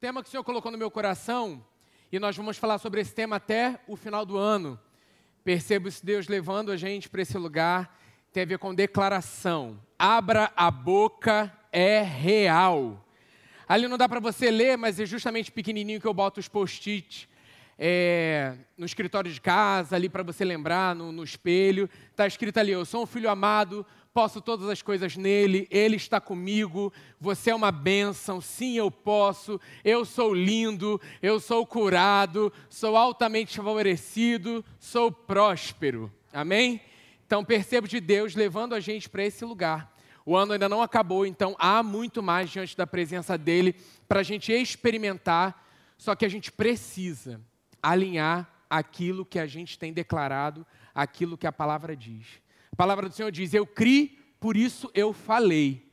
tema que o Senhor colocou no meu coração, e nós vamos falar sobre esse tema até o final do ano. Percebo esse Deus levando a gente para esse lugar, tem a ver com declaração. Abra a boca, é real. Ali não dá para você ler, mas é justamente pequenininho que eu boto os post-it é, no escritório de casa, ali para você lembrar, no, no espelho. Está escrito ali: Eu sou um filho amado, posso todas as coisas nele, ele está comigo, você é uma bênção, sim, eu posso, eu sou lindo, eu sou curado, sou altamente favorecido, sou próspero. Amém? Então percebo de Deus levando a gente para esse lugar. O ano ainda não acabou, então há muito mais diante da presença dele para a gente experimentar, só que a gente precisa alinhar aquilo que a gente tem declarado, aquilo que a palavra diz. Palavra do Senhor diz: Eu criei, por isso eu falei.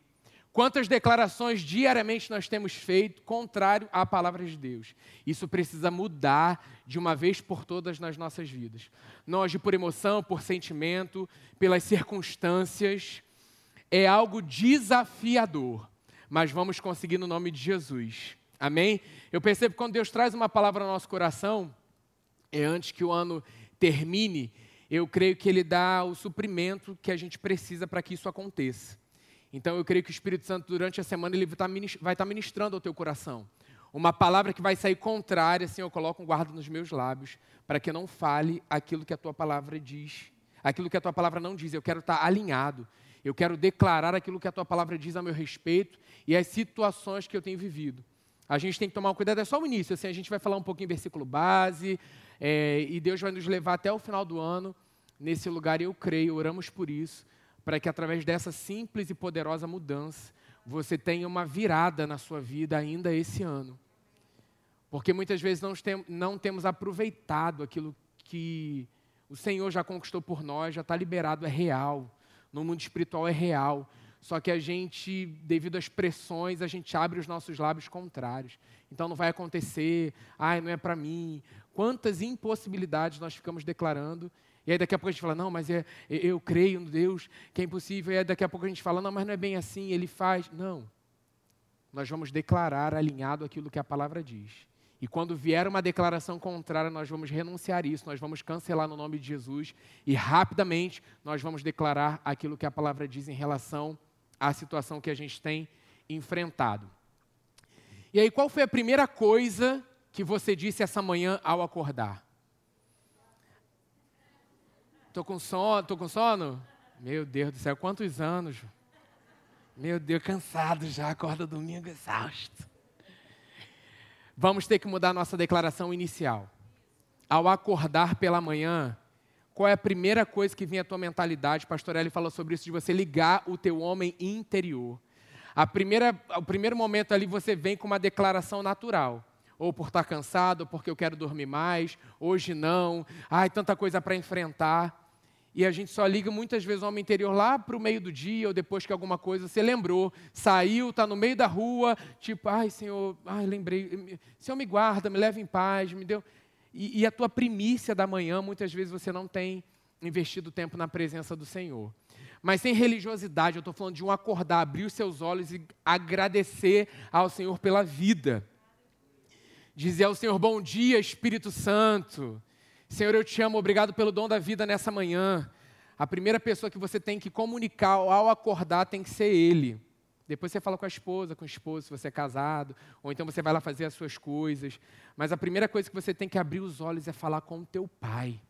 Quantas declarações diariamente nós temos feito contrário à palavra de Deus? Isso precisa mudar de uma vez por todas nas nossas vidas. Não agir por emoção, por sentimento, pelas circunstâncias. É algo desafiador, mas vamos conseguir no nome de Jesus. Amém? Eu percebo que quando Deus traz uma palavra ao nosso coração, é antes que o ano termine, eu creio que Ele dá o suprimento que a gente precisa para que isso aconteça. Então eu creio que o Espírito Santo, durante a semana, ele vai estar ministrando ao teu coração. Uma palavra que vai sair contrária, assim, eu coloco um guarda nos meus lábios, para que não fale aquilo que a tua palavra diz, aquilo que a tua palavra não diz. Eu quero estar alinhado, eu quero declarar aquilo que a tua palavra diz a meu respeito e as situações que eu tenho vivido. A gente tem que tomar cuidado, é só o início, assim, a gente vai falar um pouquinho em versículo base, é, e Deus vai nos levar até o final do ano nesse lugar, eu creio, oramos por isso, para que através dessa simples e poderosa mudança, você tenha uma virada na sua vida ainda esse ano. Porque muitas vezes não, tem, não temos aproveitado aquilo que o Senhor já conquistou por nós, já está liberado, é real. No mundo espiritual é real. Só que a gente, devido às pressões, a gente abre os nossos lábios contrários. Então não vai acontecer, ai, não é para mim. Quantas impossibilidades nós ficamos declarando. E aí daqui a pouco a gente fala, não, mas é, eu creio no Deus, que é impossível. E aí daqui a pouco a gente fala, não, mas não é bem assim, ele faz. Não. Nós vamos declarar alinhado aquilo que a palavra diz. E quando vier uma declaração contrária, nós vamos renunciar isso, nós vamos cancelar no nome de Jesus e rapidamente nós vamos declarar aquilo que a palavra diz em relação à situação que a gente tem enfrentado. E aí, qual foi a primeira coisa que você disse essa manhã ao acordar? Estou com sono, tô com sono? Meu Deus do céu, quantos anos? Meu Deus, cansado já, acorda domingo exausto. Vamos ter que mudar nossa declaração inicial. Ao acordar pela manhã, qual é a primeira coisa que vem à tua mentalidade? Pastor Eli falou sobre isso, de você ligar o teu homem interior. A primeira, o primeiro momento ali você vem com uma declaração natural. Ou por estar cansado, ou porque eu quero dormir mais, hoje não, ai, tanta coisa para enfrentar. E a gente só liga muitas vezes o homem interior lá para o meio do dia, ou depois que alguma coisa você lembrou, saiu, está no meio da rua, tipo, ai Senhor, ai, lembrei, Senhor me guarda, me leva em paz, me deu. E, e a tua primícia da manhã, muitas vezes você não tem investido tempo na presença do Senhor. Mas sem religiosidade, eu estou falando de um acordar, abrir os seus olhos e agradecer ao Senhor pela vida. Dizer ao Senhor, bom dia, Espírito Santo. Senhor, eu te amo, obrigado pelo dom da vida nessa manhã. A primeira pessoa que você tem que comunicar ao acordar tem que ser Ele. Depois você fala com a esposa, com o esposo, se você é casado, ou então você vai lá fazer as suas coisas. Mas a primeira coisa que você tem que abrir os olhos é falar com o teu pai.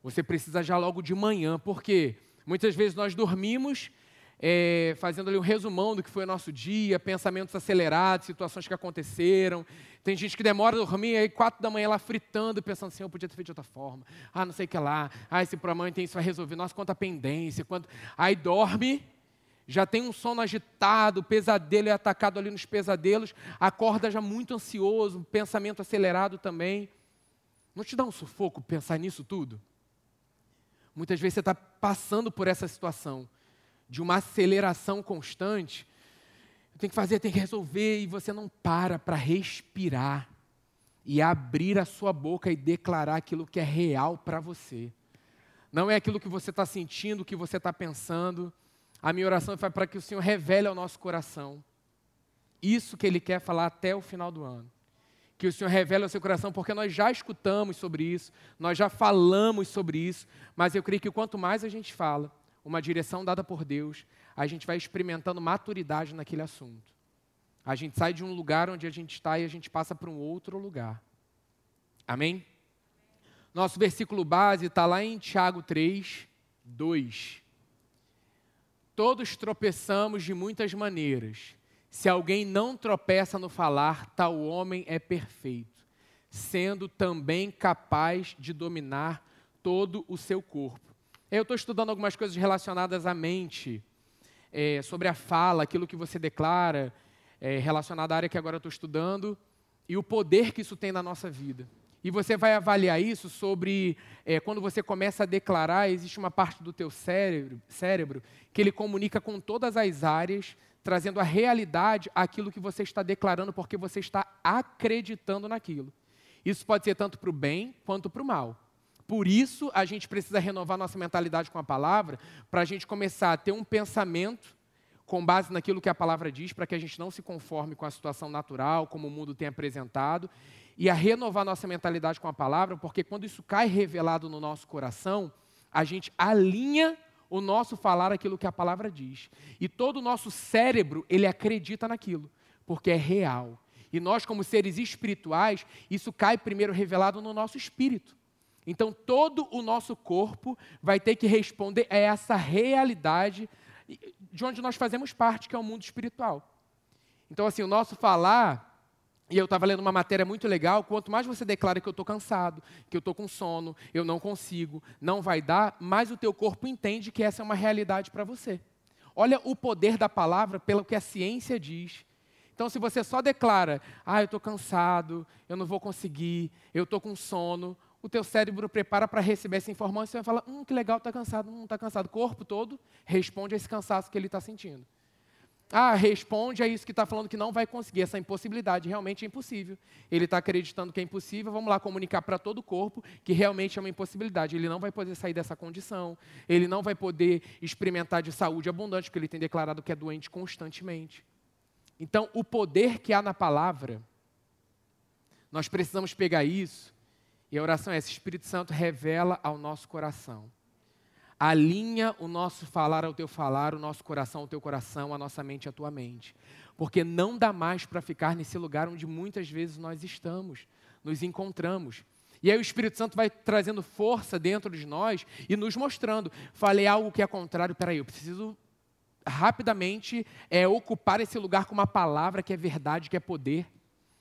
Você precisa já logo de manhã, porque muitas vezes nós dormimos é, fazendo ali um resumão do que foi o nosso dia, pensamentos acelerados, situações que aconteceram. Tem gente que demora a dormir, aí quatro da manhã lá fritando, pensando assim, eu podia ter feito de outra forma. Ah, não sei o que lá. Ah, esse problema tem isso vai resolver. Nossa, quanta pendência. Quanto... Aí dorme, já tem um sono agitado, pesadelo é atacado ali nos pesadelos, acorda já muito ansioso, pensamento acelerado também. Não te dá um sufoco pensar nisso tudo? Muitas vezes você está passando por essa situação de uma aceleração constante, tem que fazer, tem que resolver, e você não para para respirar e abrir a sua boca e declarar aquilo que é real para você. Não é aquilo que você está sentindo, que você está pensando. A minha oração foi para que o Senhor revele ao nosso coração. Isso que Ele quer falar até o final do ano. Que o Senhor revele ao seu coração, porque nós já escutamos sobre isso, nós já falamos sobre isso, mas eu creio que quanto mais a gente fala, uma direção dada por Deus, a gente vai experimentando maturidade naquele assunto. A gente sai de um lugar onde a gente está e a gente passa para um outro lugar. Amém? Nosso versículo base está lá em Tiago 3, 2. Todos tropeçamos de muitas maneiras. Se alguém não tropeça no falar, tal homem é perfeito, sendo também capaz de dominar todo o seu corpo. Eu estou estudando algumas coisas relacionadas à mente, é, sobre a fala, aquilo que você declara, é, relacionado à área que agora estou estudando, e o poder que isso tem na nossa vida. E você vai avaliar isso sobre é, quando você começa a declarar, existe uma parte do teu cérebro, cérebro que ele comunica com todas as áreas, trazendo a realidade aquilo que você está declarando, porque você está acreditando naquilo. Isso pode ser tanto para o bem quanto para o mal. Por isso, a gente precisa renovar nossa mentalidade com a palavra, para a gente começar a ter um pensamento com base naquilo que a palavra diz, para que a gente não se conforme com a situação natural, como o mundo tem apresentado, e a renovar nossa mentalidade com a palavra, porque quando isso cai revelado no nosso coração, a gente alinha o nosso falar aquilo que a palavra diz. E todo o nosso cérebro, ele acredita naquilo, porque é real. E nós, como seres espirituais, isso cai primeiro revelado no nosso espírito. Então, todo o nosso corpo vai ter que responder a essa realidade de onde nós fazemos parte, que é o mundo espiritual. Então, assim, o nosso falar, e eu estava lendo uma matéria muito legal, quanto mais você declara que eu estou cansado, que eu estou com sono, eu não consigo, não vai dar, mais o teu corpo entende que essa é uma realidade para você. Olha o poder da palavra pelo que a ciência diz. Então, se você só declara, ah, eu estou cansado, eu não vou conseguir, eu estou com sono, o teu cérebro prepara para receber essa informação e falar, hum, que legal, está cansado, hum, está cansado. O corpo todo responde a esse cansaço que ele está sentindo. Ah, responde a isso que está falando que não vai conseguir, essa impossibilidade, realmente é impossível. Ele está acreditando que é impossível, vamos lá comunicar para todo o corpo que realmente é uma impossibilidade. Ele não vai poder sair dessa condição, ele não vai poder experimentar de saúde abundante, porque ele tem declarado que é doente constantemente. Então, o poder que há na palavra, nós precisamos pegar isso e a oração é essa: Espírito Santo revela ao nosso coração. Alinha o nosso falar ao teu falar, o nosso coração ao teu coração, a nossa mente à tua mente. Porque não dá mais para ficar nesse lugar onde muitas vezes nós estamos, nos encontramos. E aí o Espírito Santo vai trazendo força dentro de nós e nos mostrando. Falei algo que é contrário, peraí, eu preciso rapidamente é, ocupar esse lugar com uma palavra que é verdade, que é poder.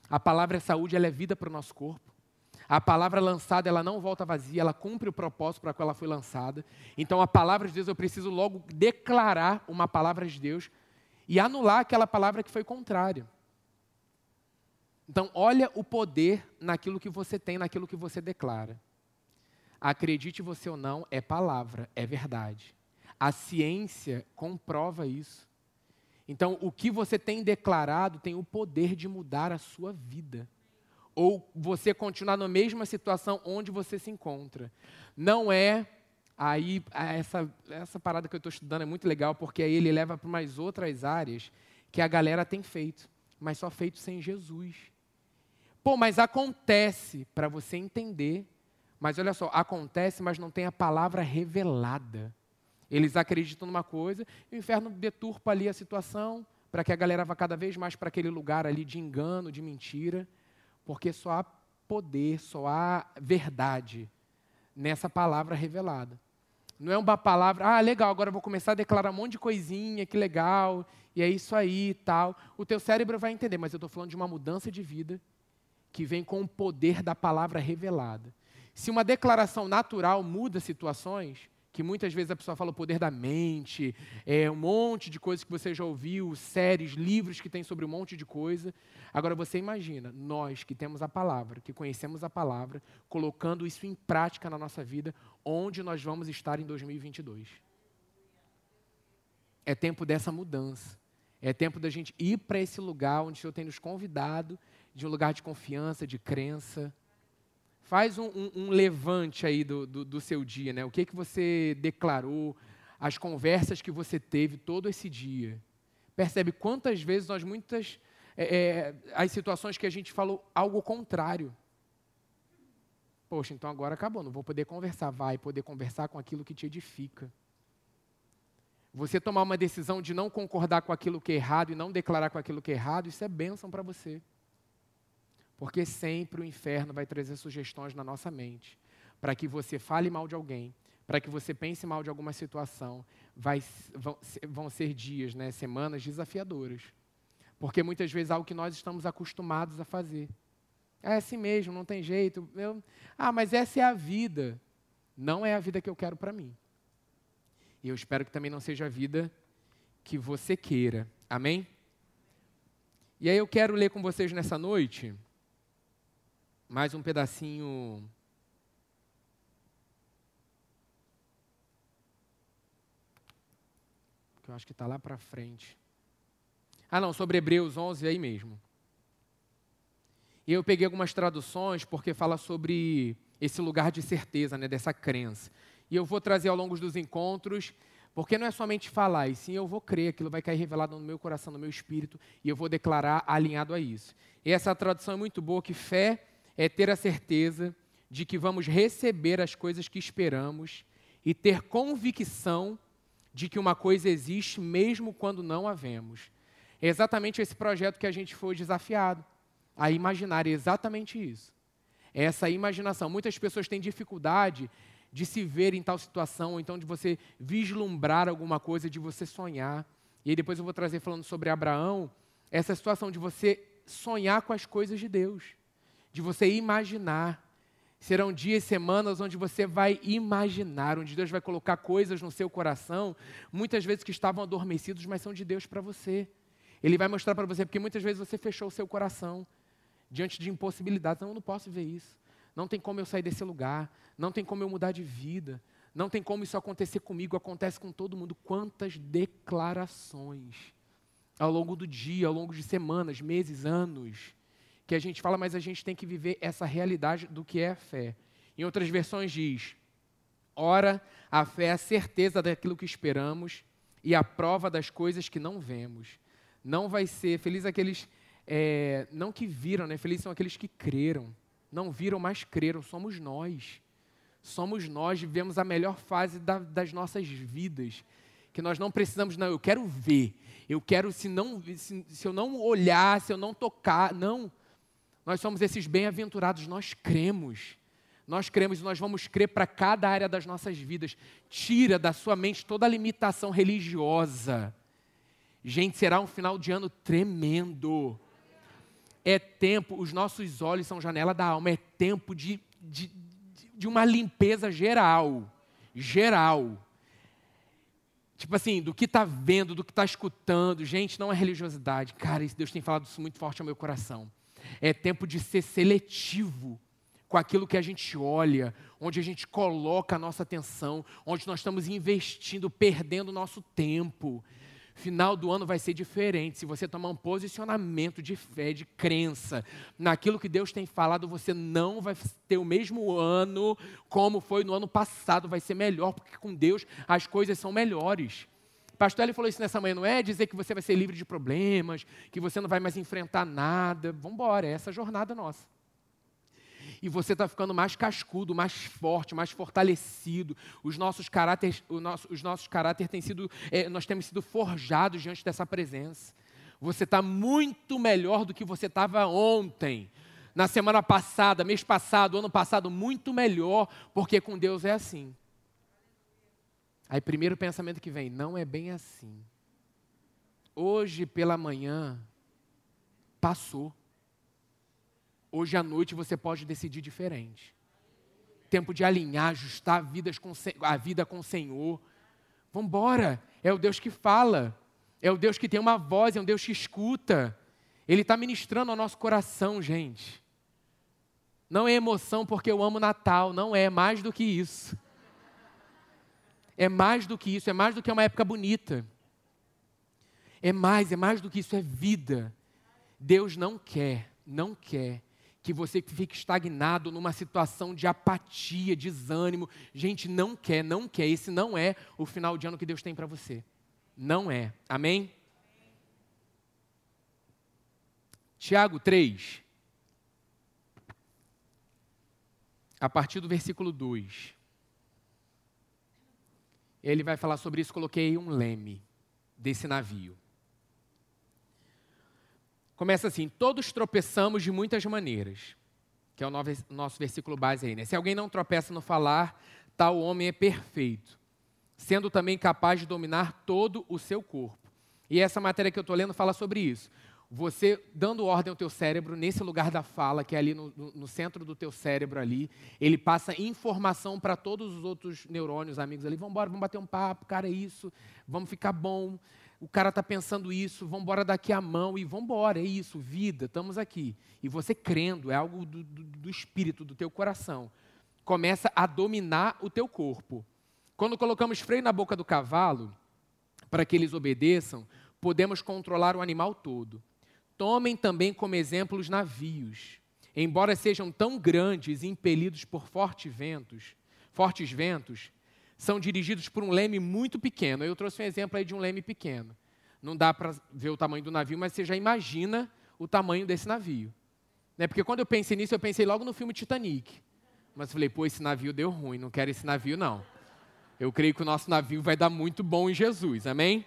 A palavra é saúde, ela é vida para o nosso corpo. A palavra lançada, ela não volta vazia, ela cumpre o propósito para qual ela foi lançada. Então, a palavra de Deus, eu preciso logo declarar uma palavra de Deus e anular aquela palavra que foi contrária. Então, olha o poder naquilo que você tem, naquilo que você declara. Acredite você ou não, é palavra, é verdade. A ciência comprova isso. Então, o que você tem declarado tem o poder de mudar a sua vida ou você continuar na mesma situação onde você se encontra. Não é aí essa essa parada que eu estou estudando é muito legal porque aí ele leva para mais outras áreas que a galera tem feito, mas só feito sem Jesus. Pô, mas acontece para você entender. Mas olha só, acontece, mas não tem a palavra revelada. Eles acreditam numa coisa, e o inferno deturpa ali a situação para que a galera vá cada vez mais para aquele lugar ali de engano, de mentira. Porque só há poder, só há verdade nessa palavra revelada. Não é uma palavra, ah, legal, agora vou começar a declarar um monte de coisinha, que legal, e é isso aí e tal. O teu cérebro vai entender, mas eu estou falando de uma mudança de vida que vem com o poder da palavra revelada. Se uma declaração natural muda situações, que muitas vezes a pessoa fala o poder da mente, é, um monte de coisas que você já ouviu, séries, livros que tem sobre um monte de coisa. Agora você imagina, nós que temos a palavra, que conhecemos a palavra, colocando isso em prática na nossa vida, onde nós vamos estar em 2022. É tempo dessa mudança. É tempo da gente ir para esse lugar onde o Senhor tem nos convidado, de um lugar de confiança, de crença, Faz um, um, um levante aí do, do, do, seu dia, né? O que, que você declarou, as conversas que você teve todo esse dia. Percebe quantas vezes nós muitas é, é, as situações que a gente falou algo contrário. Poxa, então agora acabou, não vou poder conversar. Vai poder conversar com aquilo que te edifica. Você tomar uma decisão de não concordar com aquilo que é errado e não declarar com aquilo que é errado, isso é bênção para você. Porque sempre o inferno vai trazer sugestões na nossa mente para que você fale mal de alguém, para que você pense mal de alguma situação. Vai, vão, vão ser dias, né, semanas desafiadoras. Porque muitas vezes é algo que nós estamos acostumados a fazer. É assim mesmo, não tem jeito. Eu, ah, mas essa é a vida. Não é a vida que eu quero para mim. E eu espero que também não seja a vida que você queira. Amém? E aí eu quero ler com vocês nessa noite mais um pedacinho. Que eu acho que está lá para frente. Ah, não, sobre Hebreus 11, aí mesmo. E eu peguei algumas traduções porque fala sobre esse lugar de certeza, né, dessa crença e eu vou trazer ao longo dos encontros, porque não é somente falar, e sim eu vou crer, aquilo vai cair revelado no meu coração, no meu espírito, e eu vou declarar alinhado a isso. E essa tradução é muito boa, que fé é ter a certeza de que vamos receber as coisas que esperamos e ter convicção de que uma coisa existe mesmo quando não a vemos. É exatamente esse projeto que a gente foi desafiado a imaginar, é exatamente isso. É essa imaginação. Muitas pessoas têm dificuldade de se ver em tal situação, ou então de você vislumbrar alguma coisa, de você sonhar. E aí depois eu vou trazer falando sobre Abraão, essa situação de você sonhar com as coisas de Deus, de você imaginar. Serão dias, semanas onde você vai imaginar, onde Deus vai colocar coisas no seu coração, muitas vezes que estavam adormecidos, mas são de Deus para você. Ele vai mostrar para você, porque muitas vezes você fechou o seu coração diante de impossibilidades. Não, eu não posso ver isso. Não tem como eu sair desse lugar. Não tem como eu mudar de vida. Não tem como isso acontecer comigo. Acontece com todo mundo. Quantas declarações ao longo do dia, ao longo de semanas, meses, anos, que a gente fala, mas a gente tem que viver essa realidade do que é fé. Em outras versões diz: ora, a fé é a certeza daquilo que esperamos e a prova das coisas que não vemos. Não vai ser feliz aqueles é, não que viram, né? Felizes são aqueles que creram não viram, mas creram, somos nós. Somos nós, vivemos a melhor fase da, das nossas vidas. Que nós não precisamos, não, eu quero ver. Eu quero, se, não, se, se eu não olhar, se eu não tocar, não. Nós somos esses bem-aventurados, nós cremos. Nós cremos e nós vamos crer para cada área das nossas vidas. Tira da sua mente toda a limitação religiosa. Gente, será um final de ano tremendo é tempo, os nossos olhos são janela da alma, é tempo de, de, de uma limpeza geral. Geral. Tipo assim, do que está vendo, do que está escutando. Gente, não é religiosidade. Cara, Deus tem falado isso muito forte ao meu coração. É tempo de ser seletivo com aquilo que a gente olha, onde a gente coloca a nossa atenção, onde nós estamos investindo, perdendo o nosso tempo final do ano vai ser diferente. Se você tomar um posicionamento de fé, de crença naquilo que Deus tem falado, você não vai ter o mesmo ano como foi no ano passado, vai ser melhor, porque com Deus as coisas são melhores. Pastor ele falou isso nessa manhã, não é dizer que você vai ser livre de problemas, que você não vai mais enfrentar nada. Vamos embora, é essa jornada nossa e você está ficando mais cascudo, mais forte, mais fortalecido. Os nossos caráteres, nosso, os nossos caráteres têm sido, é, nós temos sido forjados diante dessa presença. Você está muito melhor do que você estava ontem, na semana passada, mês passado, ano passado, muito melhor, porque com Deus é assim. Aí, primeiro pensamento que vem, não é bem assim. Hoje pela manhã, passou. Hoje à noite você pode decidir diferente. Tempo de alinhar, ajustar vidas com, a vida com o Senhor. Vamos embora. É o Deus que fala. É o Deus que tem uma voz, é um Deus que escuta. Ele está ministrando ao nosso coração, gente. Não é emoção porque eu amo Natal, não é, é mais do que isso. É mais do que isso, é mais do que uma época bonita. É mais, é mais do que isso, é vida. Deus não quer, não quer que você fique estagnado numa situação de apatia, desânimo. Gente, não quer, não quer. Esse não é o final de ano que Deus tem para você. Não é. Amém? Tiago 3, a partir do versículo 2. Ele vai falar sobre isso, coloquei um leme desse navio. Começa assim: todos tropeçamos de muitas maneiras, que é o nosso versículo base aí, né? Se alguém não tropeça no falar, tal homem é perfeito, sendo também capaz de dominar todo o seu corpo. E essa matéria que eu estou lendo fala sobre isso. Você dando ordem ao teu cérebro, nesse lugar da fala, que é ali no, no, centro do teu cérebro ali, ele passa informação para todos os outros neurônios, amigos ali, vamos embora, vamos bater um papo, cara, é isso, vamos ficar bom, o cara está pensando isso, vamos embora daqui a mão e vamos embora, é isso, vida, estamos aqui. E você crendo, é algo do, do, do espírito, do teu coração, começa a dominar o teu corpo. Quando colocamos freio na boca do cavalo, para que eles obedeçam, podemos controlar o animal todo. Tomem também como exemplo os navios. Embora sejam tão grandes e impelidos por fortes ventos, fortes ventos, são dirigidos por um leme muito pequeno. Eu trouxe um exemplo aí de um leme pequeno. Não dá para ver o tamanho do navio, mas você já imagina o tamanho desse navio. Né? Porque quando eu pensei nisso, eu pensei logo no filme Titanic. Mas falei, pô, esse navio deu ruim, não quero esse navio não. Eu creio que o nosso navio vai dar muito bom em Jesus, amém?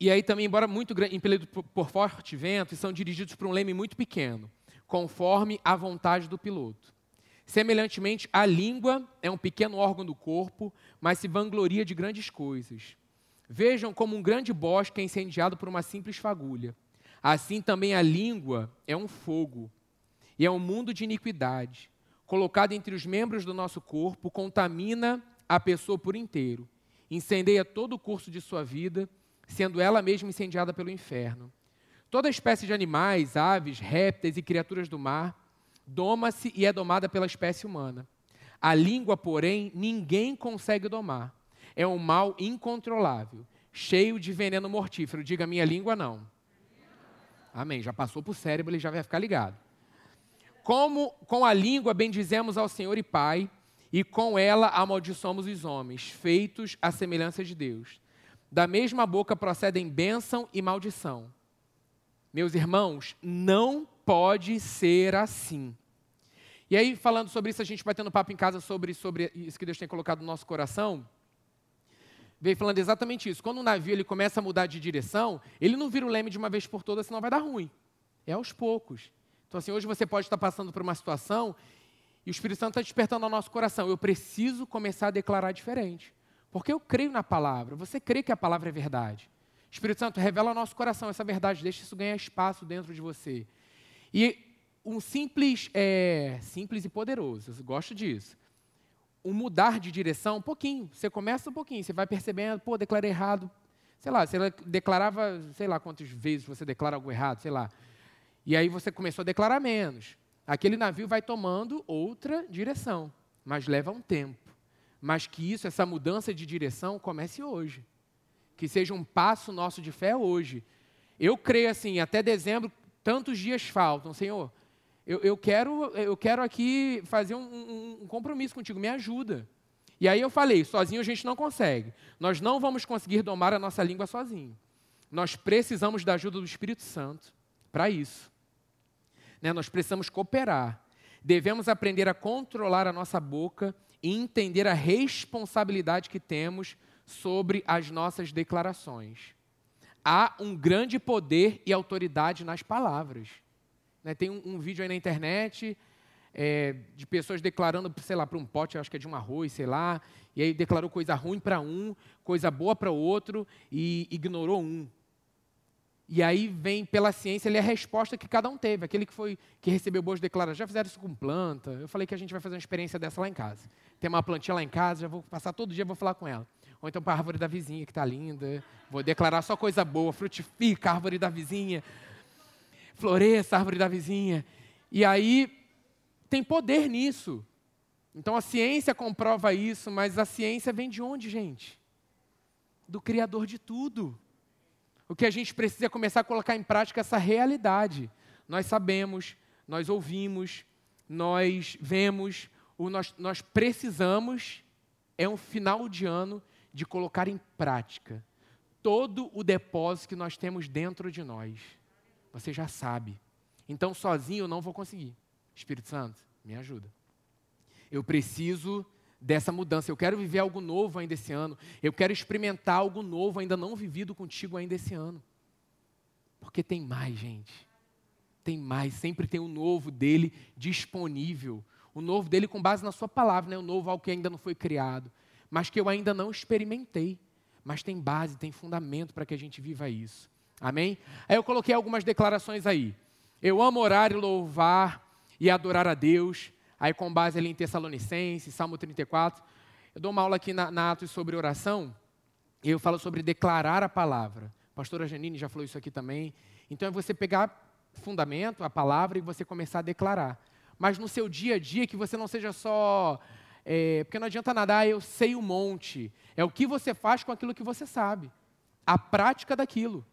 E aí também, embora muito impelido por forte vento, são dirigidos por um leme muito pequeno, conforme a vontade do piloto. Semelhantemente, a língua é um pequeno órgão do corpo, mas se vangloria de grandes coisas. Vejam como um grande bosque é incendiado por uma simples fagulha. Assim também a língua é um fogo, e é um mundo de iniquidade. Colocado entre os membros do nosso corpo, contamina a pessoa por inteiro, incendeia todo o curso de sua vida sendo ela mesma incendiada pelo inferno. Toda espécie de animais, aves, répteis e criaturas do mar doma-se e é domada pela espécie humana. A língua, porém, ninguém consegue domar. É um mal incontrolável, cheio de veneno mortífero. Diga minha língua não. Amém. Já passou para o cérebro, ele já vai ficar ligado. Como com a língua bendizemos ao Senhor e Pai, e com ela amaldiçoamos os homens, feitos à semelhança de Deus. Da mesma boca procedem bênção e maldição. Meus irmãos, não pode ser assim. E aí, falando sobre isso, a gente vai tendo papo em casa sobre, sobre isso que Deus tem colocado no nosso coração. Veio falando exatamente isso. Quando o navio ele começa a mudar de direção, ele não vira o leme de uma vez por todas, senão vai dar ruim. É aos poucos. Então, assim, hoje você pode estar passando por uma situação e o Espírito Santo está despertando ao nosso coração. Eu preciso começar a declarar diferente. Porque eu creio na palavra. Você crê que a palavra é verdade. Espírito Santo, revela ao nosso coração essa verdade, deixa isso ganhar espaço dentro de você. E um simples, é, simples e poderoso, eu gosto disso. Um mudar de direção, um pouquinho. Você começa um pouquinho, você vai percebendo, pô, declarei errado. Sei lá, você declarava, sei lá quantas vezes você declara algo errado, sei lá. E aí você começou a declarar menos. Aquele navio vai tomando outra direção, mas leva um tempo mas que isso, essa mudança de direção, comece hoje. Que seja um passo nosso de fé hoje. Eu creio assim, até dezembro, tantos dias faltam, Senhor. Eu, eu quero, eu quero aqui fazer um, um, um compromisso contigo, me ajuda. E aí eu falei, sozinho a gente não consegue. Nós não vamos conseguir domar a nossa língua sozinho. Nós precisamos da ajuda do Espírito Santo para isso. Né? Nós precisamos cooperar. Devemos aprender a controlar a nossa boca e entender a responsabilidade que temos sobre as nossas declarações. Há um grande poder e autoridade nas palavras. Né, tem um, um, vídeo aí na internet é, de pessoas declarando, sei lá, para um pote, acho que é de um arroz, sei lá, e aí declarou coisa ruim para um, coisa boa para o outro e ignorou um. E aí vem pela ciência ali a resposta que cada um teve. Aquele que foi que recebeu boas declarações, já fizeram isso com planta. Eu falei que a gente vai fazer uma experiência dessa lá em casa. Tem uma plantinha lá em casa, já vou passar todo dia, vou falar com ela. Ou então para a árvore da vizinha, que está linda. Vou declarar só coisa boa, frutifica a árvore da vizinha. Floresça a árvore da vizinha. E aí tem poder nisso. Então a ciência comprova isso, mas a ciência vem de onde, gente? Do Criador de tudo. O que a gente precisa é começar a colocar em prática essa realidade. Nós sabemos, nós ouvimos, nós vemos, o nós, nós precisamos, é um final de ano, de colocar em prática todo o depósito que nós temos dentro de nós. Você já sabe. Então, sozinho eu não vou conseguir. Espírito Santo, me ajuda. Eu preciso dessa mudança. Eu quero viver algo novo ainda esse ano. Eu quero experimentar algo novo ainda não vivido contigo ainda esse ano. Porque tem mais, gente. Tem mais. Sempre tem o novo dele disponível. O novo dele com base na sua palavra, né? O novo algo que ainda não foi criado, mas que eu ainda não experimentei. Mas tem base, tem fundamento para que a gente viva isso. Amém? Aí eu coloquei algumas declarações aí. Eu amo orar e louvar e adorar a Deus. Aí com base ali em Tessalonicenses, Salmo 34. Eu dou uma aula aqui na, na Atos sobre oração. E eu falo sobre declarar a palavra. A pastora Janine já falou isso aqui também. Então é você pegar fundamento, a palavra, e você começar a declarar. Mas no seu dia a dia, que você não seja só. É, porque não adianta nada, ah, eu sei um monte. É o que você faz com aquilo que você sabe. A prática daquilo.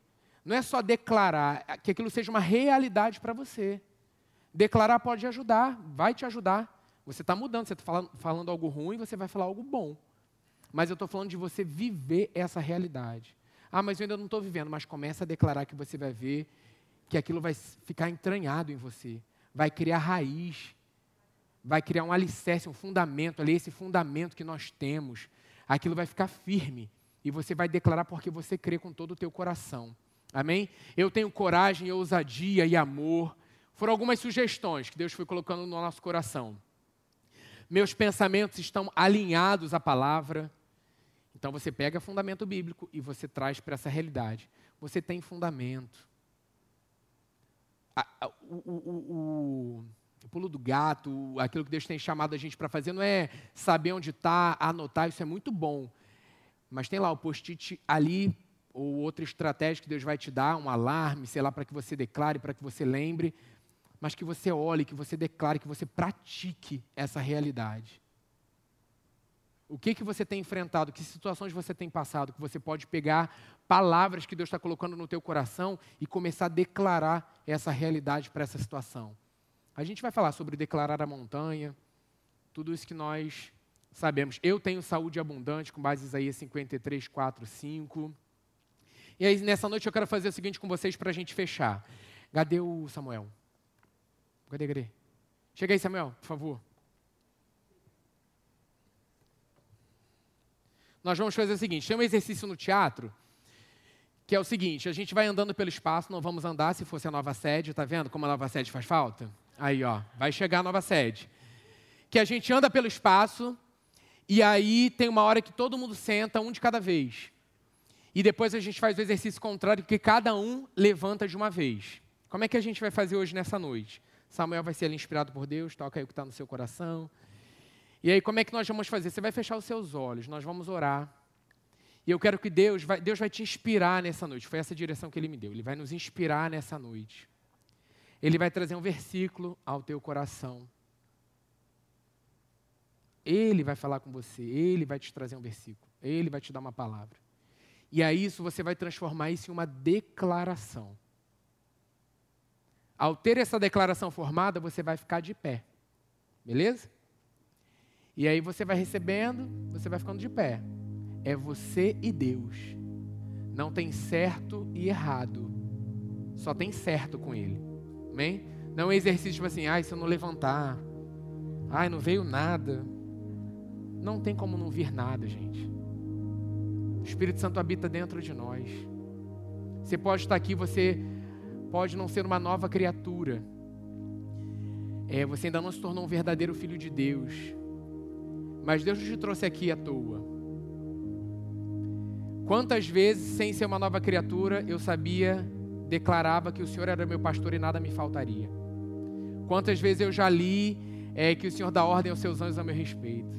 Não é só declarar, é que aquilo seja uma realidade para você. Declarar pode ajudar, vai te ajudar. Você está mudando, você está falando, falando algo ruim, você vai falar algo bom. Mas eu estou falando de você viver essa realidade. Ah, mas eu ainda não estou vivendo, mas começa a declarar que você vai ver que aquilo vai ficar entranhado em você, vai criar raiz, vai criar um alicerce, um fundamento ali, esse fundamento que nós temos, aquilo vai ficar firme e você vai declarar porque você crê com todo o teu coração. Amém? Eu tenho coragem, ousadia e amor. Foram algumas sugestões que Deus foi colocando no nosso coração. Meus pensamentos estão alinhados à palavra. Então você pega fundamento bíblico e você traz para essa realidade. Você tem fundamento o, o, o, o, pulo do gato, aquilo que Deus tem chamado a gente para fazer, não é saber onde está, anotar, isso é muito bom. Mas tem lá o post-it ali, ou outra estratégia que Deus vai te dar, um alarme, sei lá, para que você declare, para que você lembre, mas que você olhe, que você declare, que você pratique essa realidade. O que, que você tem enfrentado? Que situações você tem passado? Que você pode pegar palavras que Deus está colocando no teu coração e começar a declarar essa realidade para essa situação. A gente vai falar sobre declarar a montanha, tudo isso que nós sabemos. Eu tenho saúde abundante, com base em Isaías 53, 4, 5. E aí, nessa noite, eu quero fazer o seguinte com vocês para a gente fechar. O Samuel? Cadê, cadê? Chega aí, Samuel, por favor. nós vamos fazer o seguinte: tem um exercício no teatro que é o seguinte: a gente vai andando pelo espaço, não vamos andar se fosse a nova sede, tá vendo como a nova sede faz falta? Aí, ó, vai chegar a nova sede. Que a gente anda pelo espaço e aí tem uma hora que todo mundo senta, um de cada vez. E depois a gente faz o exercício contrário, que cada um levanta de uma vez. Como é que a gente vai fazer hoje nessa noite? Samuel vai ser ali inspirado por Deus, toca aí o que está no seu coração. E aí, como é que nós vamos fazer? Você vai fechar os seus olhos, nós vamos orar. E eu quero que Deus vai, Deus vai te inspirar nessa noite. Foi essa direção que Ele me deu. Ele vai nos inspirar nessa noite. Ele vai trazer um versículo ao teu coração. Ele vai falar com você. Ele vai te trazer um versículo. Ele vai te dar uma palavra. E a isso você vai transformar isso em uma declaração. Ao ter essa declaração formada, você vai ficar de pé. Beleza? E aí você vai recebendo, você vai ficando de pé. É você e Deus. Não tem certo e errado. Só tem certo com Ele. Amém? Não é exercício tipo assim, ai, se eu não levantar, ai, não veio nada. Não tem como não vir nada, gente. O Espírito Santo habita dentro de nós. Você pode estar aqui, você pode não ser uma nova criatura. É, você ainda não se tornou um verdadeiro filho de Deus. Mas Deus te trouxe aqui à toa. Quantas vezes, sem ser uma nova criatura, eu sabia, declarava que o Senhor era meu pastor e nada me faltaria? Quantas vezes eu já li é, que o Senhor dá ordem aos seus anjos a meu respeito?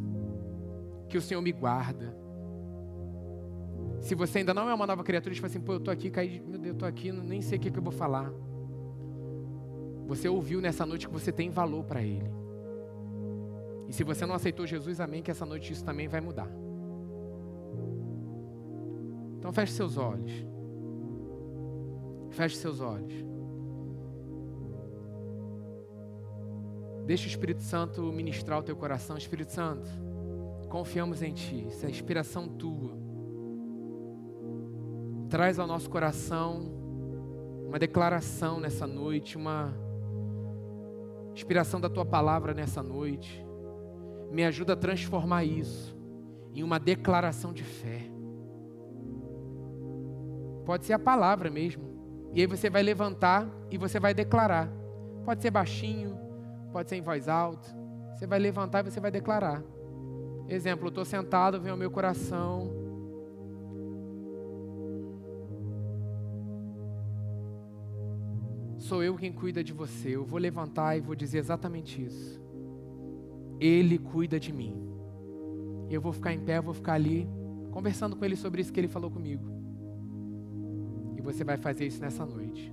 Que o Senhor me guarda. Se você ainda não é uma nova criatura, você fala assim, pô, eu estou aqui, caí, meu Deus, eu estou aqui, nem sei o que, que eu vou falar. Você ouviu nessa noite que você tem valor para Ele. E se você não aceitou Jesus, amém, que essa noite isso também vai mudar. Então feche seus olhos. Feche seus olhos. Deixa o Espírito Santo ministrar o teu coração. Espírito Santo, confiamos em Ti. Isso é inspiração tua. Traz ao nosso coração uma declaração nessa noite, uma inspiração da tua palavra nessa noite. Me ajuda a transformar isso em uma declaração de fé. Pode ser a palavra mesmo. E aí você vai levantar e você vai declarar. Pode ser baixinho, pode ser em voz alta. Você vai levantar e você vai declarar. Exemplo, eu estou sentado, vem ao meu coração. Sou eu quem cuida de você. Eu vou levantar e vou dizer exatamente isso. Ele cuida de mim. Eu vou ficar em pé, vou ficar ali conversando com ele sobre isso que ele falou comigo. E você vai fazer isso nessa noite.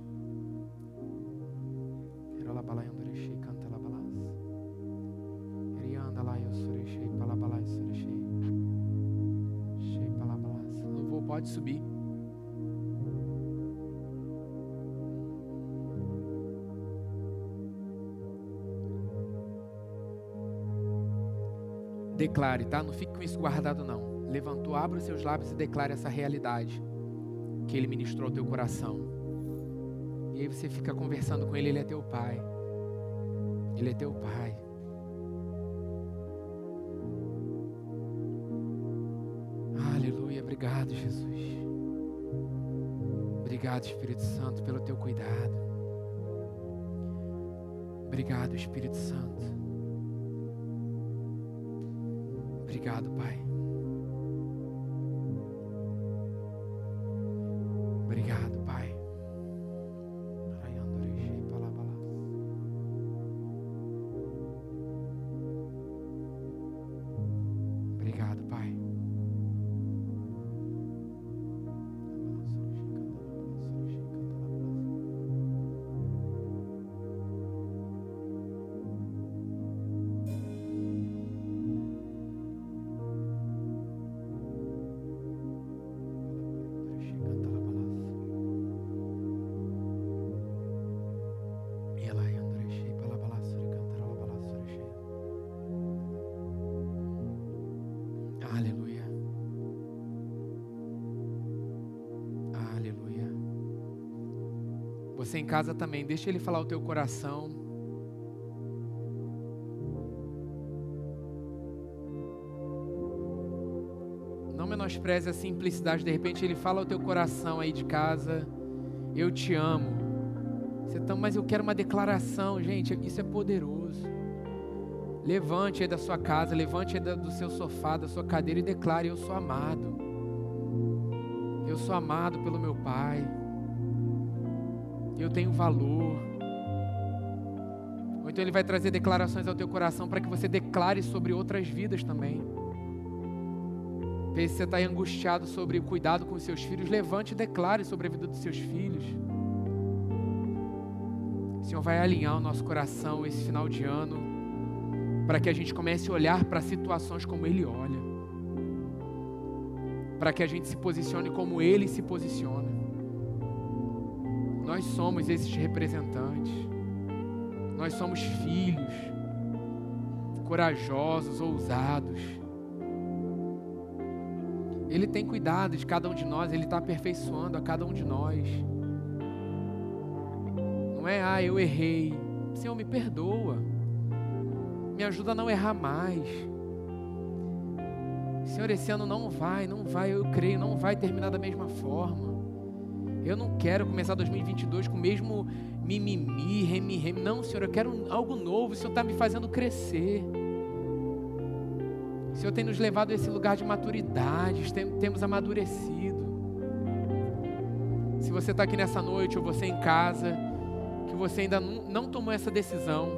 Pode subir. Declare, tá? Não fique com isso guardado, não. Levantou, abra os seus lábios e declare essa realidade que Ele ministrou ao teu coração. E aí você fica conversando com Ele, Ele é teu Pai. Ele é teu Pai. Aleluia, obrigado, Jesus. Obrigado, Espírito Santo, pelo teu cuidado. Obrigado, Espírito Santo. Obrigado, Pai. Obrigado, Você em casa também, deixa ele falar o teu coração. Não menospreze a simplicidade, de repente ele fala o teu coração aí de casa. Eu te amo. Você tá, mas eu quero uma declaração, gente, isso é poderoso. Levante aí da sua casa, levante aí do seu sofá, da sua cadeira e declare: Eu sou amado. Eu sou amado pelo meu Pai eu tenho valor. Ou então ele vai trazer declarações ao teu coração para que você declare sobre outras vidas também. Vê se você está angustiado sobre o cuidado com os seus filhos, levante e declare sobre a vida dos seus filhos. O Senhor vai alinhar o nosso coração esse final de ano, para que a gente comece a olhar para situações como Ele olha, para que a gente se posicione como Ele se posiciona. Nós somos esses representantes. Nós somos filhos, corajosos, ousados. Ele tem cuidado de cada um de nós, Ele está aperfeiçoando a cada um de nós. Não é, ah, eu errei. Senhor, me perdoa. Me ajuda a não errar mais. Senhor, esse ano não vai, não vai, eu creio, não vai terminar da mesma forma. Eu não quero começar 2022 com o mesmo mimimi, remi, remi. Não, Senhor, eu quero algo novo. O Senhor está me fazendo crescer. O Senhor tem nos levado a esse lugar de maturidade, temos amadurecido. Se você está aqui nessa noite ou você em casa, que você ainda não tomou essa decisão,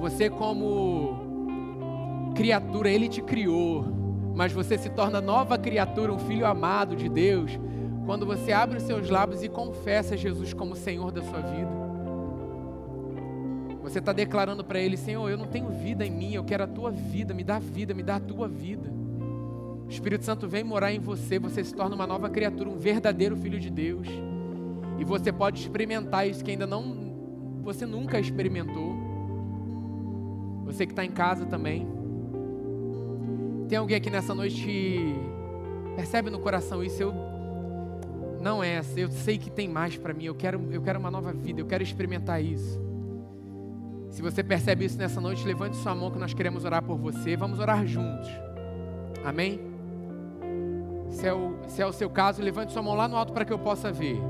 você, como criatura, Ele te criou, mas você se torna nova criatura, um filho amado de Deus quando você abre os seus lábios e confessa Jesus como Senhor da sua vida. Você está declarando para Ele: Senhor, eu não tenho vida em mim, eu quero a tua vida, me dá vida, me dá a tua vida. O Espírito Santo vem morar em você, você se torna uma nova criatura, um verdadeiro filho de Deus. E você pode experimentar isso que ainda não, você nunca experimentou. Você que está em casa também. Tem alguém aqui nessa noite que percebe no coração isso? Eu não é essa. Eu sei que tem mais para mim. Eu quero, eu quero uma nova vida. Eu quero experimentar isso. Se você percebe isso nessa noite, levante sua mão que nós queremos orar por você. Vamos orar juntos. Amém? Se é o, se é o seu caso, levante sua mão lá no alto para que eu possa ver.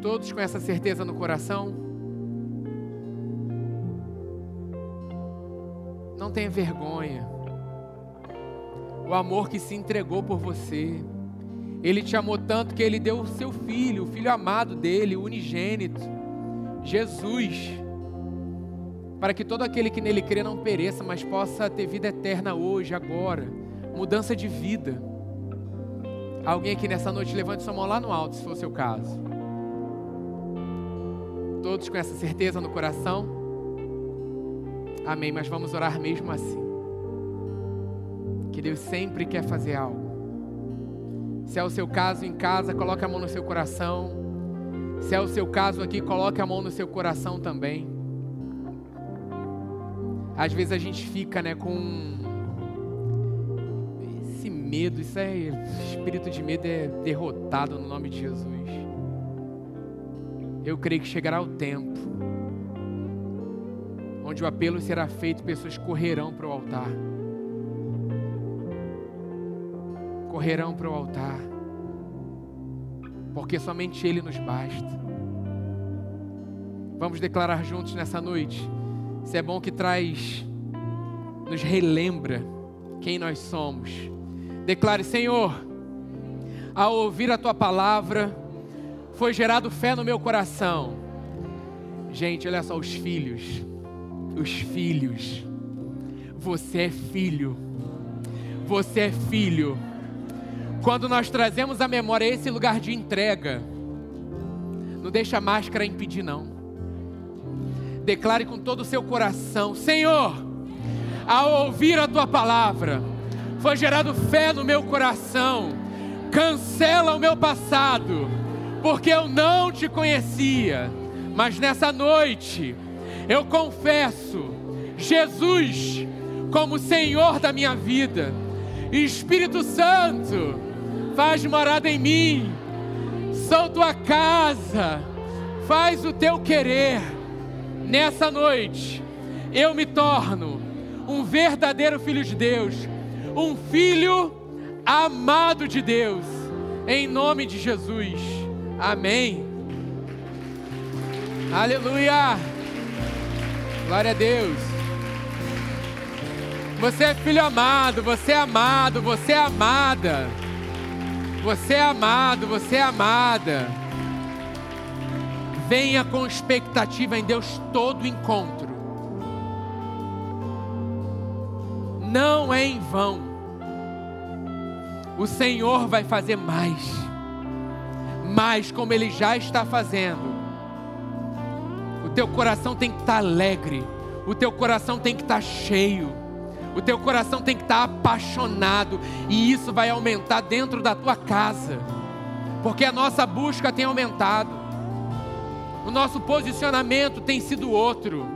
Todos com essa certeza no coração? Não tenha vergonha. O amor que se entregou por você. Ele te amou tanto que ele deu o seu filho, o filho amado dele, o unigênito, Jesus, para que todo aquele que nele crê não pereça, mas possa ter vida eterna hoje, agora, mudança de vida. Alguém aqui nessa noite levante sua mão lá no alto, se for o seu caso. Todos com essa certeza no coração? Amém, mas vamos orar mesmo assim. Que Deus sempre quer fazer algo. Se é o seu caso em casa, coloque a mão no seu coração. Se é o seu caso aqui, coloque a mão no seu coração também. Às vezes a gente fica, né, com esse medo, isso é espírito de medo é derrotado no nome de Jesus. Eu creio que chegará o tempo onde o apelo será feito, pessoas correrão para o altar. Correrão para o altar, porque somente Ele nos basta. Vamos declarar juntos nessa noite. Se é bom que traz, nos relembra quem nós somos. Declare, Senhor, ao ouvir a tua palavra, foi gerado fé no meu coração. Gente, olha só os filhos. Os filhos. Você é filho. Você é filho quando nós trazemos a memória esse lugar de entrega, não deixa a máscara impedir, não. Declare com todo o seu coração: Senhor, ao ouvir a tua palavra, foi gerado fé no meu coração, cancela o meu passado, porque eu não te conhecia, mas nessa noite eu confesso Jesus como Senhor da minha vida, Espírito Santo faz morada em mim, sou tua casa, faz o teu querer. Nessa noite, eu me torno um verdadeiro filho de Deus, um filho amado de Deus, em nome de Jesus. Amém. Aleluia. Glória a Deus. Você é filho amado, você é amado, você é amada. Você é amado, você é amada. Venha com expectativa em Deus todo encontro. Não é em vão. O Senhor vai fazer mais. Mais como Ele já está fazendo. O teu coração tem que estar alegre. O teu coração tem que estar cheio o teu coração tem que estar apaixonado, e isso vai aumentar dentro da tua casa, porque a nossa busca tem aumentado, o nosso posicionamento tem sido outro.